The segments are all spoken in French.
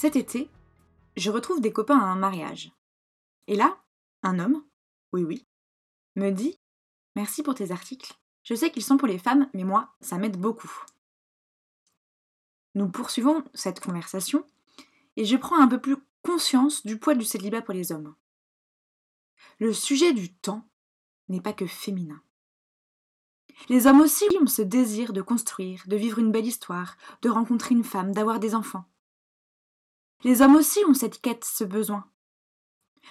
Cet été, je retrouve des copains à un mariage. Et là, un homme, oui oui, me dit Merci pour tes articles. Je sais qu'ils sont pour les femmes, mais moi, ça m'aide beaucoup. Nous poursuivons cette conversation et je prends un peu plus conscience du poids du célibat pour les hommes. Le sujet du temps n'est pas que féminin. Les hommes aussi ont ce désir de construire, de vivre une belle histoire, de rencontrer une femme, d'avoir des enfants. Les hommes aussi ont cette quête, ce besoin.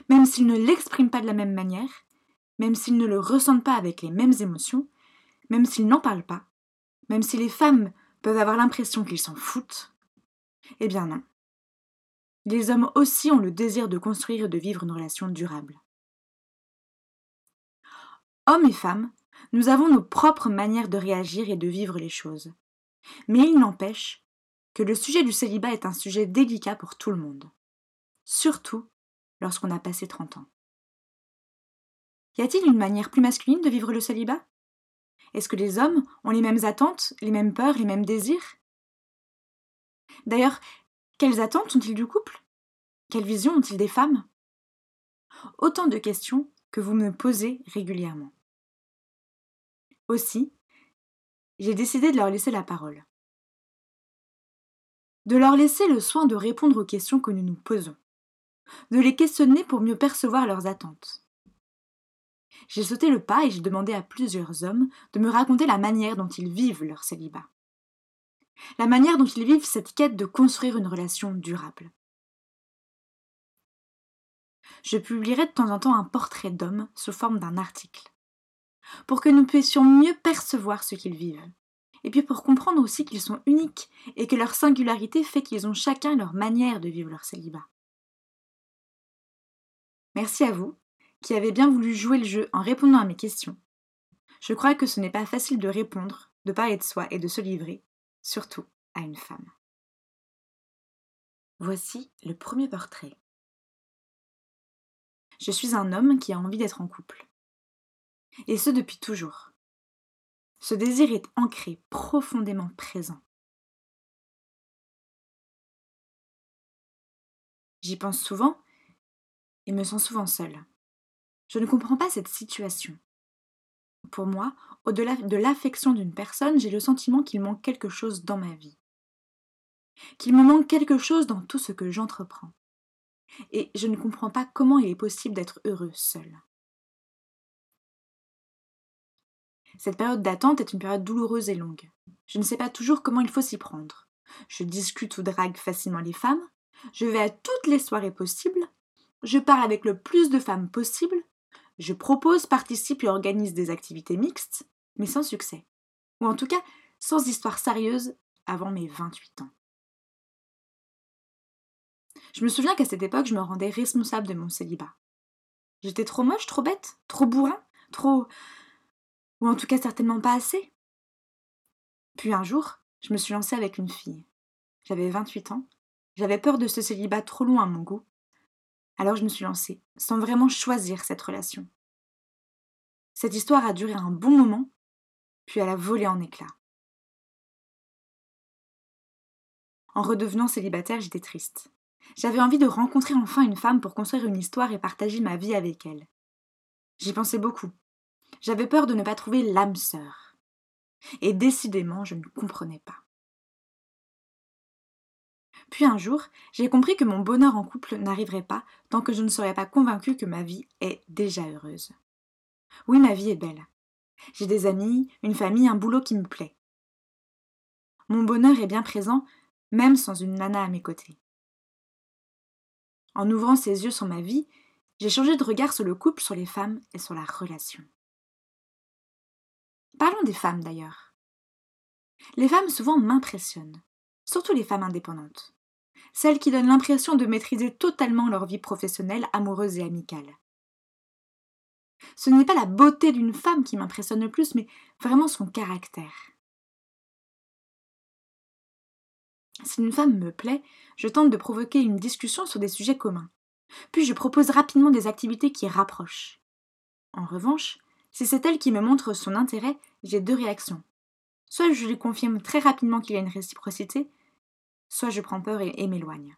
Même s'ils ne l'expriment pas de la même manière, même s'ils ne le ressentent pas avec les mêmes émotions, même s'ils n'en parlent pas, même si les femmes peuvent avoir l'impression qu'ils s'en foutent, eh bien non. Les hommes aussi ont le désir de construire et de vivre une relation durable. Hommes et femmes, nous avons nos propres manières de réagir et de vivre les choses. Mais il n'empêche que le sujet du célibat est un sujet délicat pour tout le monde, surtout lorsqu'on a passé 30 ans. Y a-t-il une manière plus masculine de vivre le célibat? Est-ce que les hommes ont les mêmes attentes, les mêmes peurs, les mêmes désirs? D'ailleurs, quelles attentes ont-ils du couple? Quelles visions ont-ils des femmes? Autant de questions que vous me posez régulièrement. Aussi, j'ai décidé de leur laisser la parole. De leur laisser le soin de répondre aux questions que nous nous posons. De les questionner pour mieux percevoir leurs attentes. J'ai sauté le pas et j'ai demandé à plusieurs hommes de me raconter la manière dont ils vivent leur célibat. La manière dont ils vivent cette quête de construire une relation durable. Je publierai de temps en temps un portrait d'homme sous forme d'un article, pour que nous puissions mieux percevoir ce qu'ils vivent, et puis pour comprendre aussi qu'ils sont uniques et que leur singularité fait qu'ils ont chacun leur manière de vivre leur célibat. Merci à vous qui avait bien voulu jouer le jeu en répondant à mes questions. Je crois que ce n'est pas facile de répondre, de parler de soi et de se livrer, surtout à une femme. Voici le premier portrait. Je suis un homme qui a envie d'être en couple. Et ce depuis toujours. Ce désir est ancré, profondément présent. J'y pense souvent et me sens souvent seule. Je ne comprends pas cette situation. Pour moi, au-delà de l'affection d'une personne, j'ai le sentiment qu'il manque quelque chose dans ma vie. Qu'il me manque quelque chose dans tout ce que j'entreprends. Et je ne comprends pas comment il est possible d'être heureux seul. Cette période d'attente est une période douloureuse et longue. Je ne sais pas toujours comment il faut s'y prendre. Je discute ou drague facilement les femmes, je vais à toutes les soirées possibles, je parle avec le plus de femmes possible, je propose, participe et organise des activités mixtes, mais sans succès. Ou en tout cas, sans histoire sérieuse avant mes 28 ans. Je me souviens qu'à cette époque, je me rendais responsable de mon célibat. J'étais trop moche, trop bête, trop bourrin, trop... ou en tout cas certainement pas assez. Puis un jour, je me suis lancée avec une fille. J'avais 28 ans, j'avais peur de ce célibat trop loin à mon goût, alors je me suis lancée, sans vraiment choisir cette relation. Cette histoire a duré un bon moment, puis elle a volé en éclats. En redevenant célibataire, j'étais triste. J'avais envie de rencontrer enfin une femme pour construire une histoire et partager ma vie avec elle. J'y pensais beaucoup. J'avais peur de ne pas trouver l'âme sœur. Et décidément, je ne comprenais pas. Puis un jour, j'ai compris que mon bonheur en couple n'arriverait pas tant que je ne serais pas convaincue que ma vie est déjà heureuse. Oui, ma vie est belle. J'ai des amis, une famille, un boulot qui me plaît. Mon bonheur est bien présent, même sans une nana à mes côtés. En ouvrant ses yeux sur ma vie, j'ai changé de regard sur le couple, sur les femmes et sur la relation. Parlons des femmes d'ailleurs. Les femmes souvent m'impressionnent. surtout les femmes indépendantes, celles qui donnent l'impression de maîtriser totalement leur vie professionnelle, amoureuse et amicale. Ce n'est pas la beauté d'une femme qui m'impressionne le plus, mais vraiment son caractère. Si une femme me plaît, je tente de provoquer une discussion sur des sujets communs. Puis je propose rapidement des activités qui rapprochent. En revanche, si c'est elle qui me montre son intérêt, j'ai deux réactions. Soit je lui confirme très rapidement qu'il y a une réciprocité, soit je prends peur et, m'éloigne.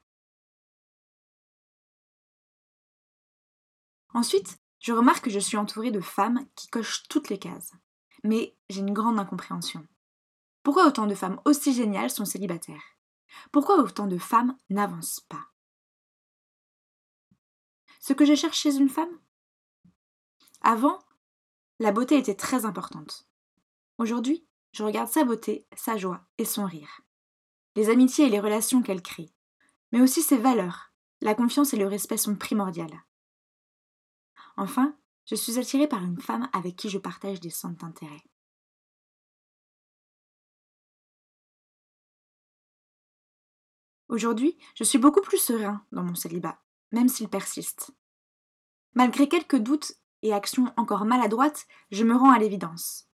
Ensuite, je remarque que je suis entourée de femmes qui cochent toutes les cases. Mais j'ai une grande incompréhension. Pourquoi autant de femmes aussi géniales sont célibataires? Pourquoi autant de femmes n'avancent pas? Ce que je cherche chez une femme? Avant, la beauté était très importante. Aujourd'hui, je regarde sa beauté, sa joie et son rire. Les amitiés et les relations qu'elle crée. Mais aussi ses valeurs. La confiance et le respect sont primordiales. Enfin, je suis attirée par une femme avec qui je partage des centres d'intérêt. Aujourd'hui, je suis beaucoup plus serein dans mon célibat, même s'il persiste. Malgré quelques doutes et actions encore maladroites, je me rends à l'évidence.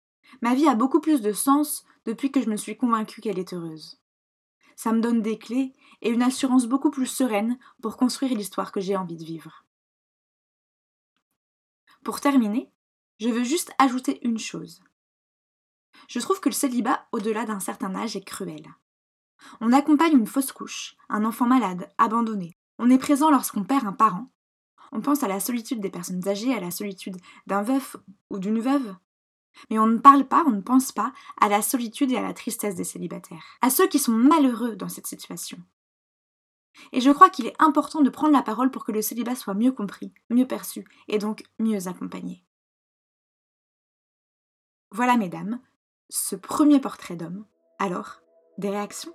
Ma vie a beaucoup plus de sens depuis que je me suis convaincue qu'elle est heureuse. Ça me donne des clés et une assurance beaucoup plus sereine pour construire l'histoire que j'ai envie de vivre. Pour terminer, je veux juste ajouter une chose. Je trouve que le célibat au-delà d'un certain âge est cruel. On accompagne une fausse couche, un enfant malade, abandonné. On est présent lorsqu'on perd un parent. On pense à la solitude des personnes âgées, à la solitude d'un veuf ou d'une veuve. Mais on ne parle pas, on ne pense pas à la solitude et à la tristesse des célibataires, à ceux qui sont malheureux dans cette situation. Et je crois qu'il est important de prendre la parole pour que le célibat soit mieux compris, mieux perçu, et donc mieux accompagné. Voilà, mesdames, ce premier portrait d'homme. Alors, des réactions?